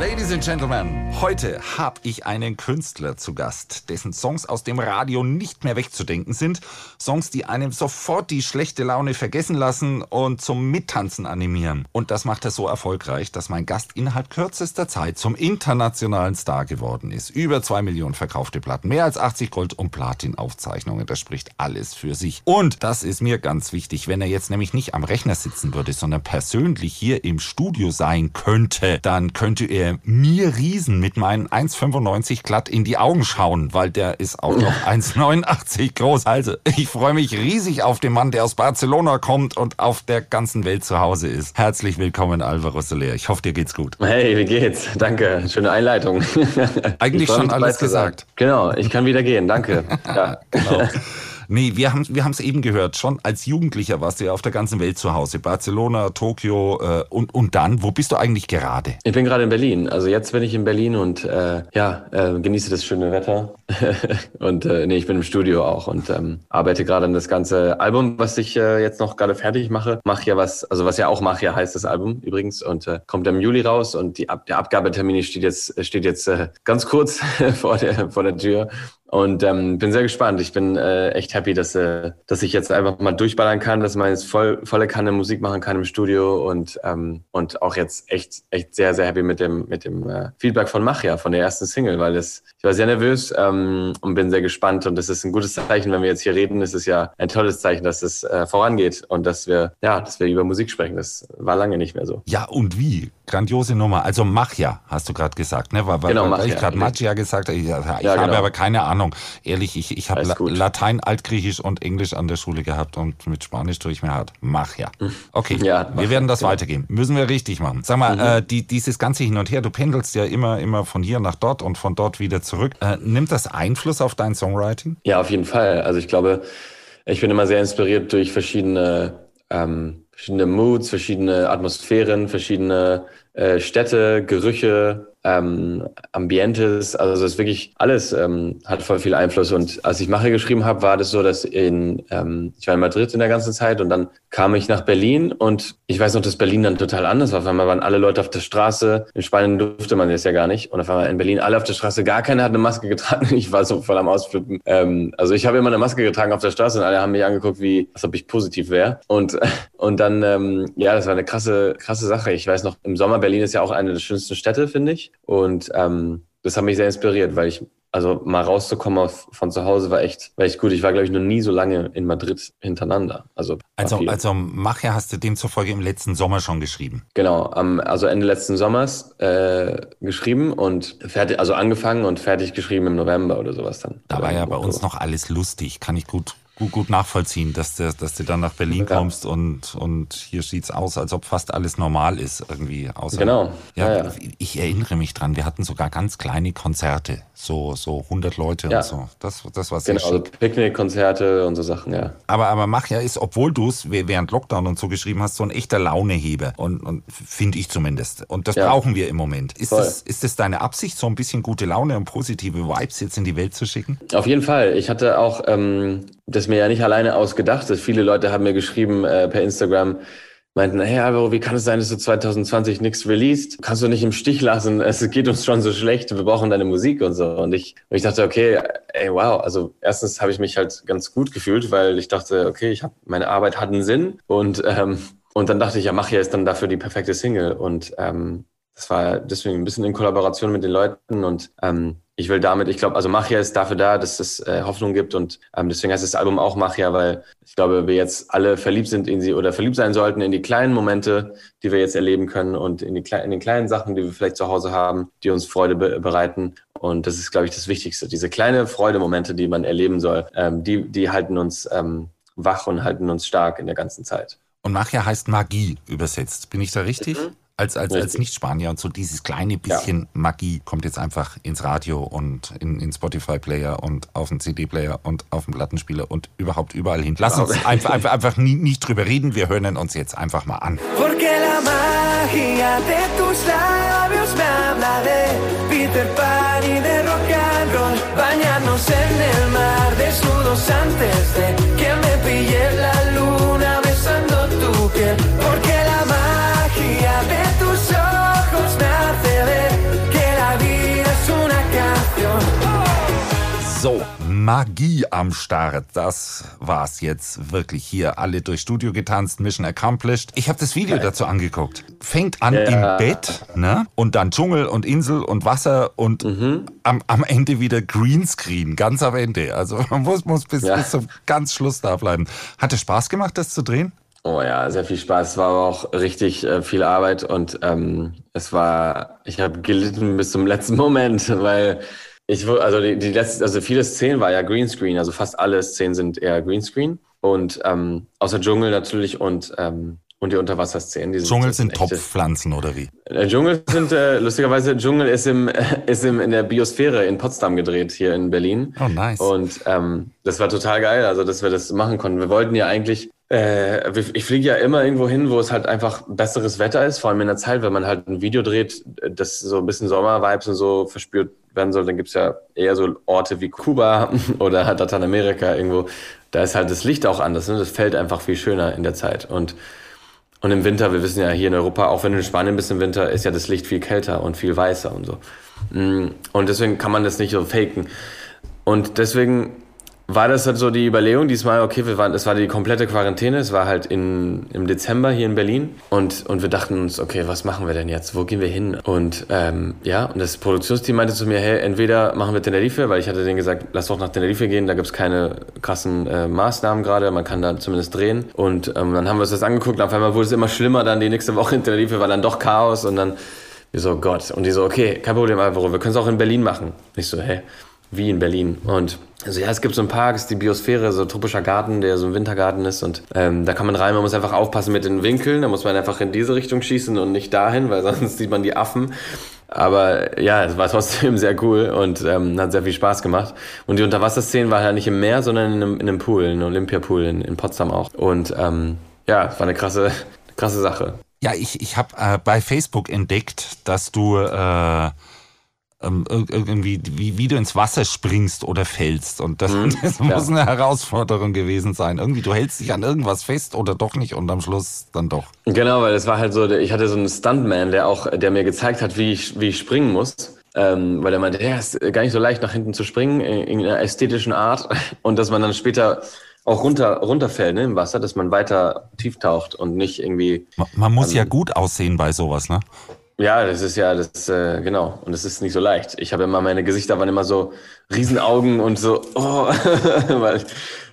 Ladies and Gentlemen, heute habe ich einen Künstler zu Gast, dessen Songs aus dem Radio nicht mehr wegzudenken sind. Songs, die einem sofort die schlechte Laune vergessen lassen und zum Mittanzen animieren. Und das macht er so erfolgreich, dass mein Gast innerhalb kürzester Zeit zum internationalen Star geworden ist. Über zwei Millionen verkaufte Platten, mehr als 80 Gold- und Platin-Aufzeichnungen. Das spricht alles für sich. Und das ist mir ganz wichtig, wenn er jetzt nämlich nicht am Rechner sitzen würde, sondern persönlich hier im Studio sein könnte, dann könnte er mir Riesen mit meinen 1,95 glatt in die Augen schauen, weil der ist auch noch 1,89 groß. Also, ich freue mich riesig auf den Mann, der aus Barcelona kommt und auf der ganzen Welt zu Hause ist. Herzlich willkommen, Alvaro Soler. Ich hoffe, dir geht's gut. Hey, wie geht's? Danke. Schöne Einleitung. Eigentlich schon alles gesagt. Genau, ich kann wieder gehen. Danke. Ja. genau. Nee, wir haben wir es eben gehört. Schon als Jugendlicher warst du ja auf der ganzen Welt zu Hause. Barcelona, Tokio äh, und, und dann, wo bist du eigentlich gerade? Ich bin gerade in Berlin. Also jetzt bin ich in Berlin und äh, ja, äh, genieße das schöne Wetter. und äh, nee, ich bin im Studio auch und ähm, arbeite gerade an das ganze Album, was ich äh, jetzt noch gerade fertig mache. Mach ja was, also was ja auch Mach ja heißt das Album übrigens und äh, kommt im Juli raus und die Ab der Abgabetermin steht jetzt steht jetzt äh, ganz kurz vor der vor der Tür und ähm, bin sehr gespannt. Ich bin äh, echt happy, dass, äh, dass ich jetzt einfach mal durchballern kann, dass man jetzt voll, volle Kanne Musik machen kann im Studio und, ähm, und auch jetzt echt, echt sehr, sehr happy mit dem, mit dem äh, Feedback von Machia, von der ersten Single, weil das, ich war sehr nervös ähm, und bin sehr gespannt und das ist ein gutes Zeichen, wenn wir jetzt hier reden. Es ist ja ein tolles Zeichen, dass es äh, vorangeht und dass wir, ja, dass wir über Musik sprechen. Das war lange nicht mehr so. Ja, und wie? Grandiose Nummer. Also Machia, hast du gerade gesagt, ne? Weil, genau, weil ich gerade Machia gesagt habe. Ich, ich ja, habe genau. aber keine Ahnung. Ehrlich, ich, ich habe La Latein, Altgriechisch und Englisch an der Schule gehabt und mit Spanisch tue ich mir hart. Machia. Okay, ja, wir werden das genau. weitergeben. Müssen wir richtig machen. Sag mal, mhm. äh, die, dieses ganze Hin und Her, du pendelst ja immer, immer von hier nach dort und von dort wieder zurück. Äh, nimmt das Einfluss auf dein Songwriting? Ja, auf jeden Fall. Also ich glaube, ich bin immer sehr inspiriert durch verschiedene ähm, verschiedene Moods, verschiedene Atmosphären, verschiedene äh, Städte, Gerüche, ähm, Ambientes, also das ist wirklich alles ähm, hat voll viel Einfluss. Und als ich Mache geschrieben habe, war das so, dass in, ähm, ich war in Madrid in der ganzen Zeit und dann kam ich nach Berlin und ich weiß noch, dass Berlin dann total anders war. Auf einmal waren alle Leute auf der Straße. In Spanien durfte man das ja gar nicht. Und auf einmal in Berlin alle auf der Straße, gar keiner hat eine Maske getragen. Ich war so voll am Ausflippen. Ähm, also ich habe immer eine Maske getragen auf der Straße und alle haben mich angeguckt, wie, als ob ich positiv wäre. Und, und dann, ähm, ja, das war eine krasse, krasse Sache. Ich weiß noch, im Sommer Berlin ist ja auch eine der schönsten Städte, finde ich. Und ähm, das hat mich sehr inspiriert, weil ich, also mal rauszukommen von zu Hause war echt, war echt gut. Ich war, glaube ich, noch nie so lange in Madrid hintereinander. Also, also, also Machia hast du demzufolge im letzten Sommer schon geschrieben. Genau, am, also Ende letzten Sommers äh, geschrieben und fertig, also angefangen und fertig geschrieben im November oder sowas dann. Da war ja bei uns noch alles lustig, kann ich gut gut, gut nachvollziehen, dass, du, dass du dann nach Berlin ja. kommst und, und hier sieht's aus, als ob fast alles normal ist irgendwie. Außer, genau. Ja, ja, Ich erinnere mich dran, wir hatten sogar ganz kleine Konzerte, so, so 100 Leute ja. und so. Das, das war sehr Genau, also Picknickkonzerte und so Sachen, ja. Aber, aber mach ja ist, obwohl du es während Lockdown und so geschrieben hast, so ein echter Launeheber. Und, und finde ich zumindest. Und das brauchen wir im Moment. Ist das, ist das deine Absicht, so ein bisschen gute Laune und positive Vibes jetzt in die Welt zu schicken? Auf jeden Fall. Ich hatte auch ähm, das mir ja nicht alleine ausgedacht. Viele Leute haben mir geschrieben äh, per Instagram, meinten, hey Alvaro, wie kann es sein, dass du 2020 nichts released? Kannst du nicht im Stich lassen? Es geht uns schon so schlecht, wir brauchen deine Musik und so. Und ich, und ich dachte, okay, ey, wow. Also erstens habe ich mich halt ganz gut gefühlt, weil ich dachte, okay, ich habe meine Arbeit hat einen Sinn. Und, ähm, und dann dachte ich, ja, mach ist dann dafür die perfekte Single. Und ähm, das war deswegen ein bisschen in Kollaboration mit den Leuten und ähm, ich will damit, ich glaube, also Machia ist dafür da, dass es äh, Hoffnung gibt und ähm, deswegen heißt das Album auch Machia, weil ich glaube, wir jetzt alle verliebt sind in sie oder verliebt sein sollten in die kleinen Momente, die wir jetzt erleben können und in, die, in den kleinen Sachen, die wir vielleicht zu Hause haben, die uns Freude be bereiten. Und das ist, glaube ich, das Wichtigste. Diese kleine Freudemomente, die man erleben soll, ähm, die, die halten uns ähm, wach und halten uns stark in der ganzen Zeit. Und Machia heißt Magie übersetzt. Bin ich da richtig? Mhm als, als, als Nicht-Spanier und so dieses kleine bisschen ja. Magie kommt jetzt einfach ins Radio und in, in Spotify-Player und auf den CD-Player und auf den Plattenspieler und überhaupt überall hin. Lass uns einfach, einfach, einfach nie, nicht drüber reden, wir hören uns jetzt einfach mal an. Porque la magia de tus labios me habla de Peter Pan y de rock and roll. Bañarnos en el mar desnudos antes de Magie am Start. Das war's jetzt wirklich hier. Alle durchs Studio getanzt, Mission accomplished. Ich habe das Video dazu angeguckt. Fängt an ja. im Bett, ne? Und dann Dschungel und Insel und Wasser und mhm. am, am Ende wieder Greenscreen, ganz am Ende. Also man muss, muss bis, ja. bis zum ganz Schluss da bleiben. Hat es Spaß gemacht, das zu drehen? Oh ja, sehr viel Spaß. Es war aber auch richtig äh, viel Arbeit und ähm, es war, ich habe gelitten bis zum letzten Moment, weil ich also die, die letzte, also viele Szenen war ja Greenscreen, also fast alle Szenen sind eher Greenscreen und ähm, außer Dschungel natürlich und ähm, und die Unterwasserszenen. Die Dschungel sind, sind Topfpflanzen oder wie? Äh, Dschungel sind äh, lustigerweise Dschungel ist im ist im in der Biosphäre in Potsdam gedreht hier in Berlin. Oh nice. Und ähm, das war total geil, also dass wir das machen konnten. Wir wollten ja eigentlich äh, ich fliege ja immer irgendwo hin, wo es halt einfach besseres Wetter ist, vor allem in der Zeit, wenn man halt ein Video dreht, das so ein bisschen Sommervibes und so verspürt werden soll, dann gibt's ja eher so Orte wie Kuba oder Lateinamerika irgendwo. Da ist halt das Licht auch anders, ne? das fällt einfach viel schöner in der Zeit. Und, und im Winter, wir wissen ja hier in Europa, auch wenn du in Spanien bist im Winter, ist ja das Licht viel kälter und viel weißer und so. Mm, und deswegen kann man das nicht so faken. Und deswegen war das halt so die Überlegung diesmal, okay, wir waren, es war die komplette Quarantäne, es war halt in, im Dezember hier in Berlin und, und wir dachten uns, okay, was machen wir denn jetzt? Wo gehen wir hin? Und ähm, ja, und das Produktionsteam meinte zu mir, hey, entweder machen wir Tenerife, weil ich hatte denen gesagt, lass doch nach Tenerife gehen, da gibt's keine krassen äh, Maßnahmen gerade, man kann da zumindest drehen. Und ähm, dann haben wir uns das angeguckt, und auf einmal wurde es immer schlimmer, dann die nächste Woche in Tenerife war dann doch Chaos und dann, wir so, Gott. Und die so, okay, kein Problem, Alvaro, wir können es auch in Berlin machen. Ich so, hey, wie in Berlin. Und also ja, es gibt so einen Park, ist die Biosphäre, so ein tropischer Garten, der so ein Wintergarten ist. Und ähm, da kann man rein, man muss einfach aufpassen mit den Winkeln. Da muss man einfach in diese Richtung schießen und nicht dahin, weil sonst sieht man die Affen. Aber ja, es war trotzdem sehr cool und ähm, hat sehr viel Spaß gemacht. Und die Unterwasserszenen war halt nicht im Meer, sondern in einem, in einem Pool, in einem Olympiapool in, in Potsdam auch. Und ähm, ja, war eine krasse, krasse Sache. Ja, ich, ich habe äh, bei Facebook entdeckt, dass du äh, ähm, irgendwie, wie, wie du ins Wasser springst oder fällst. Und das, mhm, das muss eine Herausforderung gewesen sein. Irgendwie, du hältst dich an irgendwas fest oder doch nicht und am Schluss dann doch. Genau, weil es war halt so, ich hatte so einen Stuntman, der auch, der mir gezeigt hat, wie ich, wie ich springen muss. Ähm, weil er meinte, ja, ist gar nicht so leicht nach hinten zu springen, in einer ästhetischen Art. Und dass man dann später auch runter, runterfällt ne, im Wasser, dass man weiter tief taucht und nicht irgendwie. Man, man muss ähm, ja gut aussehen bei sowas, ne? Ja, das ist ja, das äh, genau. Und das ist nicht so leicht. Ich habe immer, meine Gesichter waren immer so Riesenaugen und so, oh, weil ich,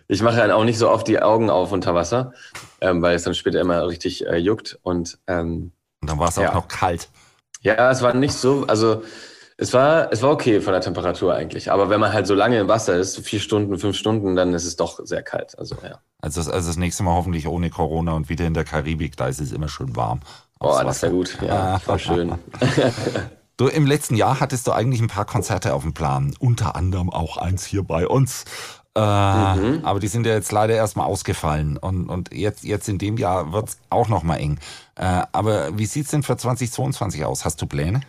ich mache dann auch nicht so oft die Augen auf unter Wasser, ähm, weil es dann später immer richtig äh, juckt. Und, ähm, und dann war es auch ja. noch kalt. Ja, es war nicht so, also es war, es war okay von der Temperatur eigentlich. Aber wenn man halt so lange im Wasser ist, so vier Stunden, fünf Stunden, dann ist es doch sehr kalt. Also ja. Also das, also das nächste Mal hoffentlich ohne Corona und wieder in der Karibik, da ist es immer schön warm. Oh, das wäre gut. Ja, voll schön. Du, im letzten Jahr hattest du eigentlich ein paar Konzerte auf dem Plan. Unter anderem auch eins hier bei uns. Äh, mhm. Aber die sind ja jetzt leider erstmal ausgefallen. Und, und jetzt, jetzt in dem Jahr wird es auch nochmal eng. Äh, aber wie sieht es denn für 2022 aus? Hast du Pläne?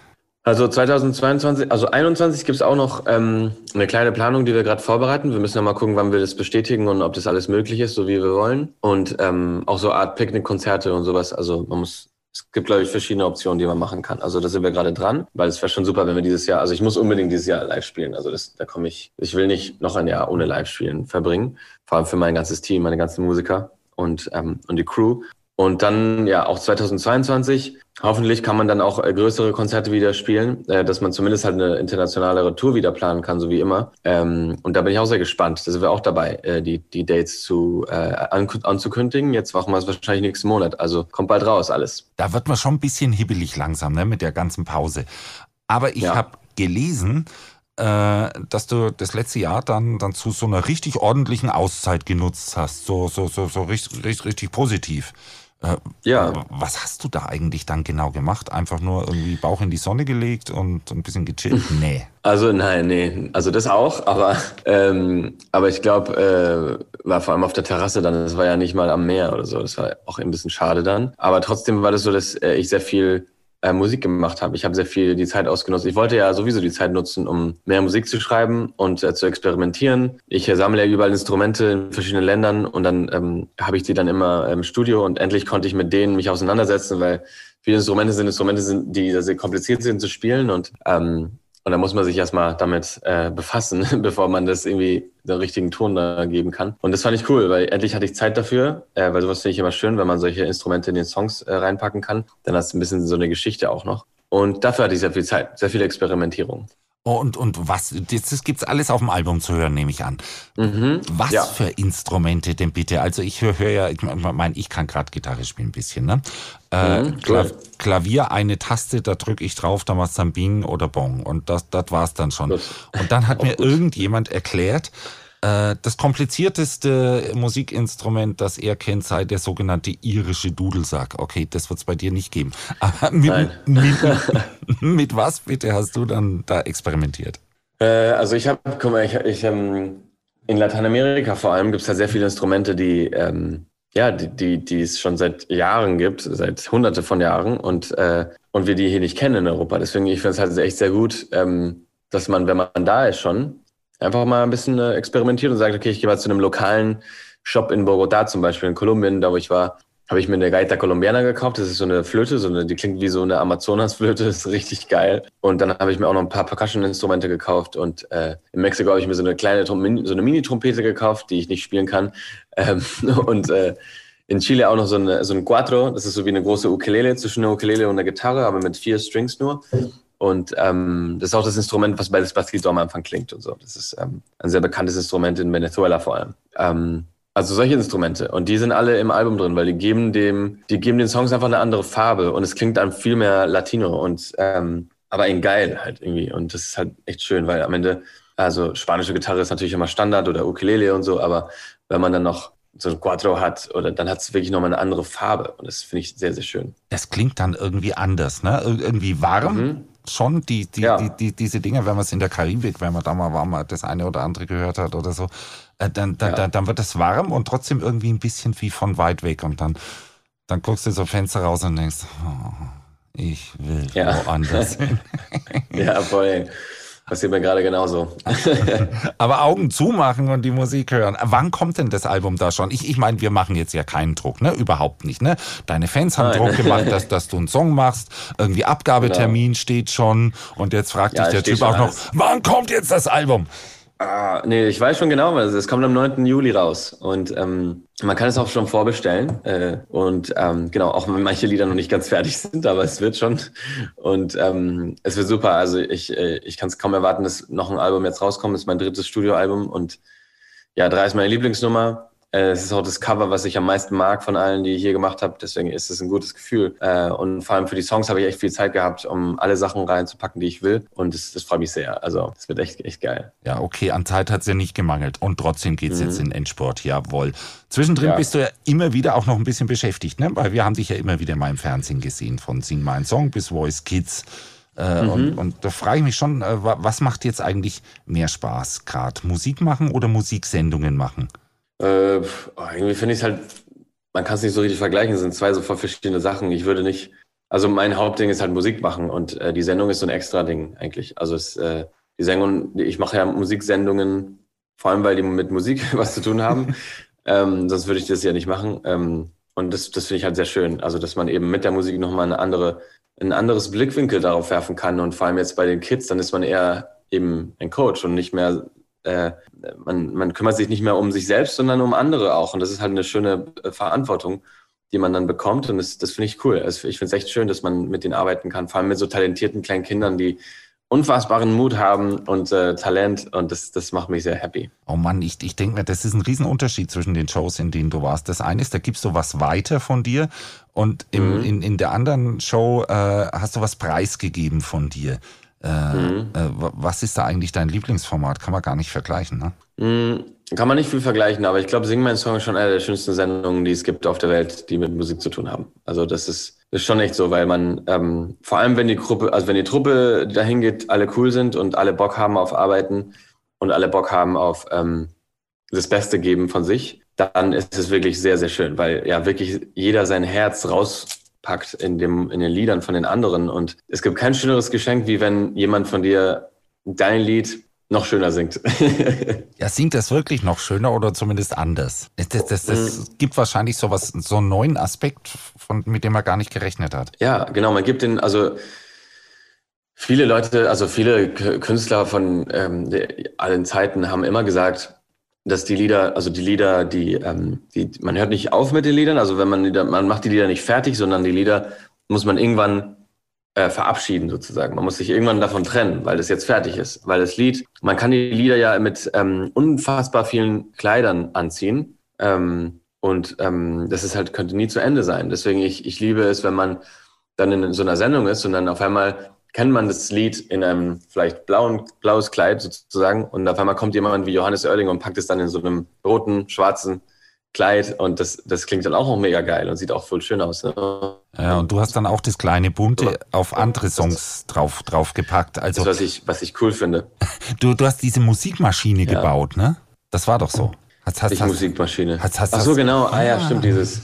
Also 2022, also 2021 gibt es auch noch ähm, eine kleine Planung, die wir gerade vorbereiten. Wir müssen ja mal gucken, wann wir das bestätigen und ob das alles möglich ist, so wie wir wollen. Und ähm, auch so Art Picknickkonzerte und sowas. Also man muss es gibt, glaube ich, verschiedene Optionen, die man machen kann. Also da sind wir gerade dran, weil es wäre schon super, wenn wir dieses Jahr, also ich muss unbedingt dieses Jahr live spielen. Also das, da komme ich, ich will nicht noch ein Jahr ohne Live-Spielen verbringen. Vor allem für mein ganzes Team, meine ganzen Musiker und, ähm, und die Crew. Und dann ja auch 2022 hoffentlich kann man dann auch äh, größere Konzerte wieder spielen, äh, dass man zumindest halt eine internationalere Tour wieder planen kann, so wie immer. Ähm, und da bin ich auch sehr gespannt. Da sind wir auch dabei, äh, die, die Dates zu äh, anzukündigen. Jetzt machen wir es wahrscheinlich nächsten Monat. Also kommt bald raus alles. Da wird man schon ein bisschen hibbelig langsam, ne, mit der ganzen Pause. Aber ich ja. habe gelesen, äh, dass du das letzte Jahr dann, dann zu so einer richtig ordentlichen Auszeit genutzt hast. So, so, so, so richtig, richtig, richtig positiv. Äh, ja. Was hast du da eigentlich dann genau gemacht? Einfach nur irgendwie Bauch in die Sonne gelegt und ein bisschen gechillt? Nee. Also nein, nee. Also das auch, aber, ähm, aber ich glaube, äh, war vor allem auf der Terrasse dann, das war ja nicht mal am Meer oder so. Das war auch ein bisschen schade dann. Aber trotzdem war das so, dass äh, ich sehr viel äh, Musik gemacht habe. Ich habe sehr viel die Zeit ausgenutzt. Ich wollte ja sowieso die Zeit nutzen, um mehr Musik zu schreiben und äh, zu experimentieren. Ich äh, sammle ja überall Instrumente in verschiedenen Ländern und dann ähm, habe ich die dann immer im Studio und endlich konnte ich mit denen mich auseinandersetzen, weil viele Instrumente sind Instrumente, sind, die sehr kompliziert sind zu spielen und ähm, Und da muss man sich erstmal damit äh, befassen, bevor man das irgendwie den richtigen Ton da geben kann. Und das fand ich cool, weil endlich hatte ich Zeit dafür, äh, weil sowas finde ich immer schön, wenn man solche Instrumente in den Songs äh, reinpacken kann. Dann hast du ein bisschen so eine Geschichte auch noch. Und dafür hatte ich sehr viel Zeit, sehr viel Experimentierung. Und, und was, jetzt das gibt's alles auf dem Album zu hören, nehme ich an. Mhm, Was ja. für Instrumente denn bitte? Also ich höre hör ja, ich meine, ich kann gerade Gitarre spielen ein bisschen, ne? Äh, Mhm, Kla cool. Klavier, eine Taste, da drücke ich drauf, da machst du dann Bing oder Bong. Und das, das war's dann schon. Gut. Und dann hat mir gut. irgendjemand erklärt, das komplizierteste Musikinstrument, das er kennt, sei der sogenannte irische Dudelsack. Okay, das wird's bei dir nicht geben. Aber mit, mit, mit was bitte hast du dann da experimentiert? Äh, also ich habe, guck mal, ich, ich ähm, in Lateinamerika vor allem gibt es ja sehr viele Instrumente, die ähm, ja, die, die, die es schon seit Jahren gibt, seit hunderte von Jahren und, äh, und wir die hier nicht kennen in Europa. Deswegen, ich finde es halt echt sehr gut, ähm, dass man, wenn man da ist schon, einfach mal ein bisschen äh, experimentiert und sagt, okay, ich gehe mal zu einem lokalen Shop in Bogotá zum Beispiel, in Kolumbien, da wo ich war, habe ich mir eine Gaita Colombiana gekauft. Das ist so eine Flöte, so eine, die klingt wie so eine Amazonasflöte, ist richtig geil. Und dann habe ich mir auch noch ein paar Percussion-Instrumente gekauft und äh, in Mexiko habe ich mir so eine kleine, so eine Mini-Trompete gekauft, die ich nicht spielen kann. Ähm, und äh, in Chile auch noch so, eine, so ein Cuatro, das ist so wie eine große Ukulele, zwischen einer Ukulele und einer Gitarre, aber mit vier Strings nur. Und ähm, das ist auch das Instrument, was bei Despacito am Anfang klingt und so. Das ist ähm, ein sehr bekanntes Instrument in Venezuela vor allem. Ähm, also solche Instrumente. Und die sind alle im Album drin, weil die geben dem, die geben den Songs einfach eine andere Farbe und es klingt dann viel mehr Latino und ähm, aber in geil halt irgendwie. Und das ist halt echt schön, weil am Ende, also spanische Gitarre ist natürlich immer Standard oder Ukulele und so, aber wenn man dann noch so ein Quattro hat, oder dann hat es wirklich nochmal eine andere Farbe. Und das finde ich sehr, sehr schön. Das klingt dann irgendwie anders, ne? Ir- Irgendwie warm. Mhm. Schon die, die, Ja. die, die, diese Dinge, wenn man es in der Karibik, wenn man da mal war, mal das eine oder andere gehört hat oder so, äh, dann, dann, Ja. dann, dann wird es warm und trotzdem irgendwie ein bisschen wie von weit weg. Und dann, dann guckst du so Fenster raus und denkst, oh, ich will Ja. woanders hin. Ja, voll. Passiert mir gerade genauso. Aber Augen zumachen und die Musik hören. Wann kommt denn das Album da schon? Ich, ich meine, wir machen jetzt ja keinen Druck, ne? Überhaupt nicht, ne? Deine Fans haben Nein. Druck gemacht, dass, dass du einen Song machst. Irgendwie Abgabetermin steht schon. Und jetzt fragt Ja, dich der Typ auch noch, alles. wann kommt jetzt das Album? Ah, nee, ich weiß schon genau, weil es kommt am 9. Juli raus. Und ähm, man kann es auch schon vorbestellen. Äh, und ähm, genau, auch wenn manche Lieder noch nicht ganz fertig sind, aber es wird schon. Und ähm, es wird super. Also ich, äh, ich kann es kaum erwarten, dass noch ein Album jetzt rauskommt. Das ist mein drittes Studioalbum. Und ja, drei ist meine Lieblingsnummer. Äh, Es ist auch das Cover, was ich am meisten mag von allen, die ich hier gemacht habe. Deswegen ist es ein gutes Gefühl. Äh, Und vor allem für die Songs habe ich echt viel Zeit gehabt, um alle Sachen reinzupacken, die ich will. Und das, das freut mich sehr. Also es wird echt, echt geil. Ja, okay, an Zeit hat's ja nicht gemangelt. Und trotzdem geht's jetzt in Endsport, jawohl. Zwischendrin Ja. bist du ja immer wieder auch noch ein bisschen beschäftigt, ne? Weil wir haben dich ja immer wieder mal im Fernsehen gesehen, von Sing My Song bis Voice Kids. Äh, und, und da frage ich mich schon, äh, wa- was macht jetzt eigentlich mehr Spaß gerade? Musik machen oder Musiksendungen machen? Äh, irgendwie finde ich es halt, man kann es nicht so richtig vergleichen, es sind zwei so voll verschiedene Sachen. Ich würde nicht, also mein Hauptding ist halt Musik machen und äh, die Sendung ist so ein extra Ding eigentlich. Also es, äh, die Sendung, ich mache ja Musiksendungen, vor allem weil die mit Musik was zu tun haben. ähm, sonst würde ich das ja nicht machen. Ähm, und das, das finde ich halt sehr schön. Also, dass man eben mit der Musik nochmal eine andere, ein anderes Blickwinkel darauf werfen kann. Und vor allem jetzt bei den Kids, dann ist man eher eben ein Coach und nicht mehr äh, man, man kümmert sich nicht mehr um sich selbst, sondern um andere auch. Und das ist halt eine schöne äh, Verantwortung, die man dann bekommt. Und das, das finde ich cool. Also ich finde es echt schön, dass man mit denen arbeiten kann, vor allem mit so talentierten kleinen Kindern, die unfassbaren Mut haben und äh, Talent. Und das, das macht mich sehr happy. Oh Mann, ich, ich denke mir, das ist ein Riesenunterschied zwischen den Shows, in denen du warst. Das eine ist, da gibst du was weiter von dir und im, Mhm. in, in der anderen Show äh, hast du was preisgegeben von dir. Äh, Mhm. äh, wa- was ist da eigentlich dein Lieblingsformat? Kann man gar nicht vergleichen, ne? Mm, Kann man nicht viel vergleichen, aber ich glaube, Sing mein Song ist schon eine der schönsten Sendungen, die es gibt auf der Welt, die mit Musik zu tun haben. Also das ist, ist schon echt so, weil man, ähm, vor allem wenn die Gruppe, also wenn die Truppe dahin geht, alle cool sind und alle Bock haben auf Arbeiten und alle Bock haben auf ähm, das Beste geben von sich, dann ist es wirklich sehr, sehr schön, weil ja wirklich jeder sein Herz rauspackt in, dem, in den Liedern von den anderen. Und es gibt kein schöneres Geschenk, wie wenn jemand von dir dein Lied noch schöner singt. Ja, singt das wirklich noch schöner oder zumindest anders? Das, das, das, das gibt wahrscheinlich sowas, so einen neuen Aspekt, von, mit dem man gar nicht gerechnet hat. Ja, genau. Man gibt den, also Viele Leute, also viele Künstler von ähm, allen Zeiten haben immer gesagt, dass die Lieder, also die Lieder, die, ähm, die, man hört nicht auf mit den Liedern, also wenn man man macht die Lieder nicht fertig, sondern die Lieder muss man irgendwann äh, verabschieden sozusagen. Man muss sich irgendwann davon trennen, weil das jetzt fertig ist. Weil das Lied, man kann die Lieder ja mit ähm, unfassbar vielen Kleidern anziehen. Ähm, und ähm, das ist halt, könnte nie zu Ende sein. Deswegen, ich, ich liebe es, wenn man dann in so einer Sendung ist und dann auf einmal kennt man das Lied in einem vielleicht blauen, blaues Kleid sozusagen und auf einmal kommt jemand wie Johannes Oerling und packt es dann in so einem roten, schwarzen Kleid und das, das klingt dann auch noch mega geil und sieht auch voll schön aus. Ne? Ja, und du hast dann auch das kleine Bunte auf andere Songs drauf, drauf gepackt. Also, das, was ich, was ich cool finde. Du, du hast diese Musikmaschine ja. gebaut, ne? Das war doch so. Hast, hast, die Musikmaschine. Hast, hast, Ach so, genau. Ah, ja, stimmt, dieses.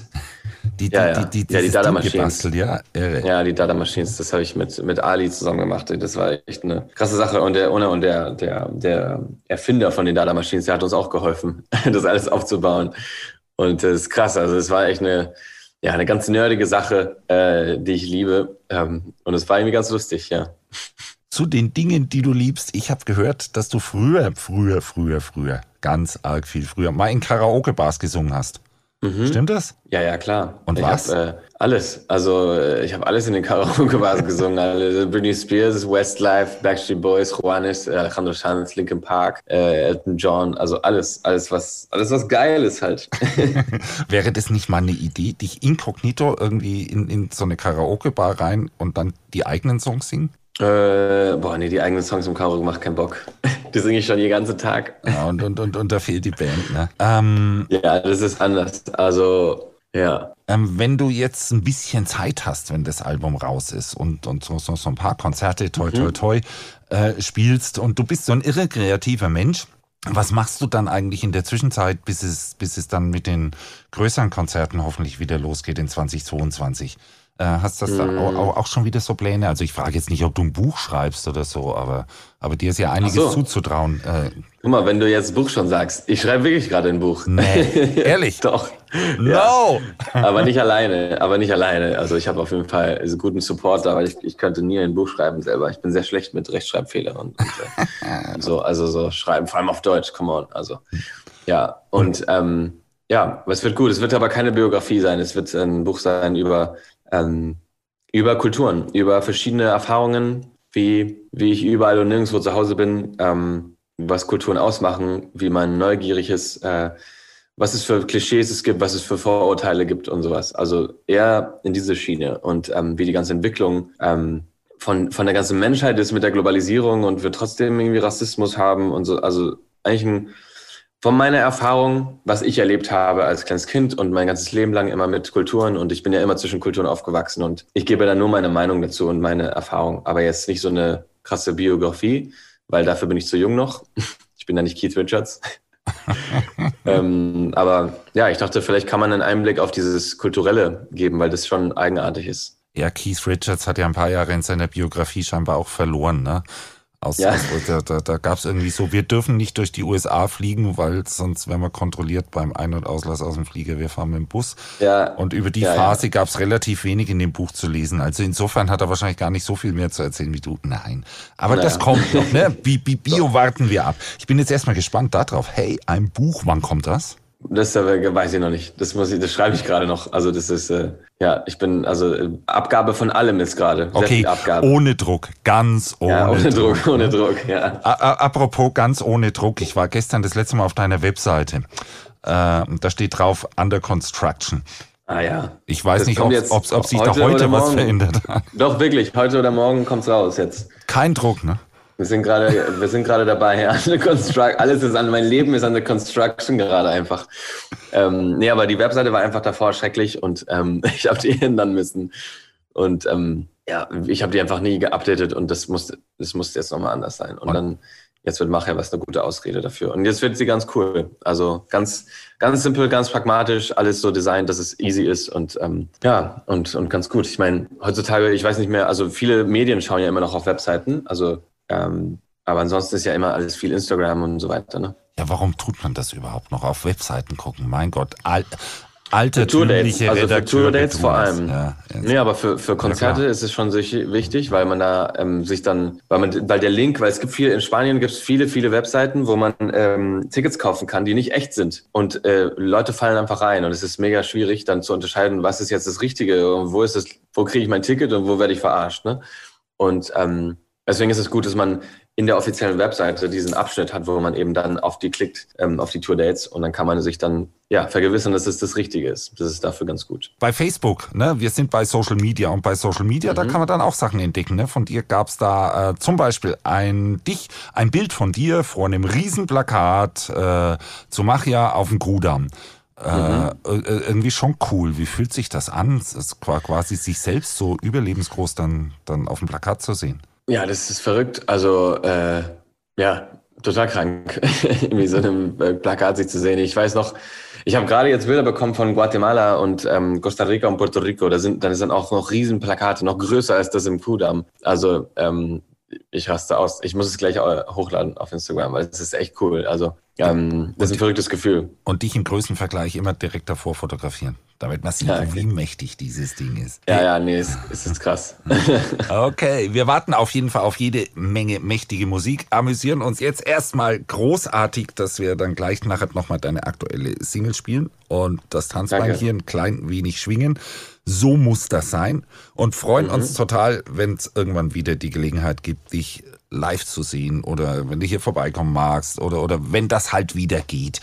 Die, die, ja, ja. Die, die, ja, die Dada Machines. Ja, ja, die Dada Machines, das habe ich mit, mit Ali zusammen gemacht. Das war echt eine krasse Sache. Und der, und der, der, der Erfinder von den Dada Machines, der hat uns auch geholfen, das alles aufzubauen. Und das ist krass. Also es war echt eine, ja, eine ganz nerdige Sache, äh, die ich liebe. Ähm, und es war irgendwie ganz lustig, ja. Zu den Dingen, die du liebst, ich habe gehört, dass du früher, früher, früher, früher, ganz arg viel früher mal in Karaoke-Bars gesungen hast. Mhm. Stimmt das? Ja, ja, klar. Und ich was? Hab, äh, alles. Also äh, ich habe alles in den Karaoke-Bars gesungen. Also, Britney Spears, Westlife, Backstreet Boys, Juanes, äh, Alejandro Sanz, Linkin Park, äh, Elton John. Also alles, alles was, alles was geil ist halt. Wäre das nicht mal eine Idee, dich inkognito irgendwie in, in so eine Karaoke-Bar rein und dann die eigenen Songs singen? Äh, boah, nee, die eigenen Songs im Karaoke macht keinen Bock. Die singe ich schon den ganzen Tag. Ja, und, und, und, und da fehlt die Band, ne? Ähm, ja, das ist anders. Also, ja. Ähm, wenn du jetzt ein bisschen Zeit hast, wenn das Album raus ist und, und so, so, so ein paar Konzerte, toi, toi, mhm. toi, äh, spielst und du bist so ein irre kreativer Mensch, was machst du dann eigentlich in der Zwischenzeit, bis es, bis es dann mit den größeren Konzerten hoffentlich wieder losgeht in 2022? Äh, hast das mm. auch, auch, schon wieder so Pläne? Also ich frage jetzt nicht, ob du ein Buch schreibst oder so, aber, aber dir ist ja einiges so. zuzutrauen. Äh, Guck mal, wenn du jetzt Buch schon sagst, ich schreibe wirklich gerade ein Buch. Nee, ehrlich? Doch. No! Ja. aber nicht alleine, aber nicht alleine. Also ich habe auf jeden Fall einen guten Supporter, weil ich, ich könnte nie ein Buch schreiben selber. Ich bin sehr schlecht mit Rechtschreibfehlern und, und äh, so, also so schreiben, vor allem auf Deutsch, come on. Also ja, und ähm, ja, es wird gut. Es wird aber keine Biografie sein. Es wird ein Buch sein über ähm, über Kulturen, über verschiedene Erfahrungen, wie, wie ich überall und nirgendwo zu Hause bin, ähm, was Kulturen ausmachen, wie man neugierig ist, äh, was es für Klischees es gibt, was es für Vorurteile gibt und sowas. Also eher in diese Schiene und ähm, wie die ganze Entwicklung ähm, von, von der ganzen Menschheit ist mit der Globalisierung und wir trotzdem irgendwie Rassismus haben und so. Also eigentlich ein von meiner Erfahrung, was ich erlebt habe als kleines Kind und mein ganzes Leben lang immer mit Kulturen und ich bin ja immer zwischen Kulturen aufgewachsen und ich gebe dann nur meine Meinung dazu und meine Erfahrung, aber jetzt nicht so eine krasse Biografie, weil dafür bin ich zu jung noch. Ich bin ja nicht Keith Richards. ähm, aber ja, ich dachte, vielleicht kann man einen Einblick auf dieses Kulturelle geben, weil das schon eigenartig ist. Ja, Keith Richards hat ja ein paar Jahre in seiner Biografie scheinbar auch verloren, ne? Aus, ja. aus, da da, da gab es irgendwie so, wir dürfen nicht durch die USA fliegen, weil sonst werden wir kontrolliert beim Ein- und Auslass aus dem Flieger. Wir fahren mit dem Bus. Ja. Und über die ja, Phase ja. gab es relativ wenig in dem Buch zu lesen. Also insofern hat er wahrscheinlich gar nicht so viel mehr zu erzählen wie du. Nein. Aber naja. das kommt noch, ne? Bi Bi Bio warten wir ab. Ich bin jetzt erstmal gespannt darauf. Hey, ein Buch, wann kommt das? Das weiß ich noch nicht. Das muss ich, das schreibe ich gerade noch. Also das ist äh, ja, ich bin also äh, Abgabe von allem ist gerade. Okay, ohne Druck, ganz ohne, ja, ohne Druck. Druck. Ohne ne? Druck, ja. Apropos ganz ohne Druck. Ich war gestern das letzte Mal auf deiner Webseite. Äh, da steht drauf Under Construction. Ah ja. Ich weiß das nicht, ob, ob, ob sich da heute was verändert hat. Doch, wirklich. Heute oder morgen kommt's raus jetzt. Kein Druck, ne? Wir sind gerade, wir sind gerade dabei, alles ist an, mein Leben ist an der Construction gerade einfach. Ähm, nee, aber die Webseite war einfach davor schrecklich und ähm, ich habe die ändern müssen. Und ähm, ja, ich habe die einfach nie geupdatet und das muss, das muss jetzt nochmal anders sein. Und, und dann, jetzt wird Macher was eine gute Ausrede dafür. Und jetzt wird sie ganz cool. Also ganz, ganz simpel, ganz pragmatisch, alles so designt, dass es easy ist und ähm, ja, und, und ganz gut. Ich meine, heutzutage, ich weiß nicht mehr, also viele Medien schauen ja immer noch auf Webseiten. Also ähm, aber ansonsten ist ja immer alles viel Instagram und so weiter. Ne? Ja, warum tut man das überhaupt noch auf Webseiten gucken? Mein Gott, all, altertümliche Tourdates, also für Tourdates vor allem. Ja. Nee, aber für, für Konzerte Ja, ist es schon wichtig, weil man da ähm, sich dann, weil man, weil der Link, weil es gibt viel, in Spanien gibt es viele, viele Webseiten, wo man ähm, Tickets kaufen kann, die nicht echt sind. Und äh, Leute fallen einfach rein und es ist mega schwierig, dann zu unterscheiden, was ist jetzt das Richtige und wo ist es, wo kriege ich mein Ticket und wo werde ich verarscht. Ne? Und ähm, deswegen ist es gut, dass man in der offiziellen Webseite diesen Abschnitt hat, wo man eben dann auf die klickt, ähm, auf die Tour-Dates und dann kann man sich dann ja vergewissern, dass es das Richtige ist. Das ist dafür ganz gut. Bei Facebook, ne? wir sind bei Social Media und bei Social Media, da Mhm. kann man dann auch Sachen entdecken. Ne? Von dir gab's da äh, zum Beispiel ein dich, ein Bild von dir vor einem Riesenplakat äh, zu Machia auf dem Grudam. Äh, Mhm. äh, irgendwie schon cool. Wie fühlt sich das an? Es qua- quasi sich selbst so überlebensgroß dann, dann auf dem Plakat zu sehen. Ja, das ist verrückt. Also äh, ja, total krank, irgendwie so einem äh, Plakat sich zu sehen. Ich weiß noch, ich habe gerade jetzt Bilder bekommen von Guatemala und ähm, Costa Rica und Puerto Rico. Da sind dann sind auch noch Riesenplakate, noch größer als das im Kudamm. Also ähm, ich raste aus. Ich muss es gleich äh, hochladen auf Instagram, weil es ist echt cool. Also ähm, das ist ein verrücktes Gefühl. Und dich im Größenvergleich immer direkt davor fotografieren, damit man sieht, Ja, okay. wie mächtig dieses Ding ist. Ja, ja, nee, es, es ist krass. Okay, wir warten auf jeden Fall auf jede Menge mächtige Musik, amüsieren uns jetzt erstmal großartig, dass wir dann gleich nachher nochmal deine aktuelle Single spielen und das Tanzbein hier ein klein wenig schwingen. So muss das sein und freuen Mhm. uns total, wenn es irgendwann wieder die Gelegenheit gibt, dich live zu sehen oder wenn du hier vorbeikommen magst oder, oder wenn das halt wieder geht.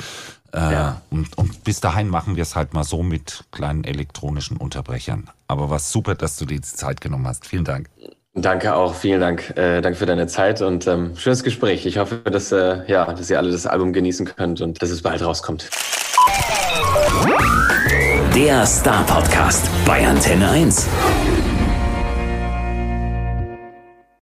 Äh, Ja. und, und bis dahin machen wir es halt mal so mit kleinen elektronischen Unterbrechern. Aber was super, dass du dir die Zeit genommen hast. Vielen Dank. Danke auch, vielen Dank. Äh, danke für deine Zeit und ähm, schönes Gespräch. Ich hoffe, dass, äh, ja, dass ihr alle das Album genießen könnt und dass es bald rauskommt. Der Star Podcast bei Antenne 1.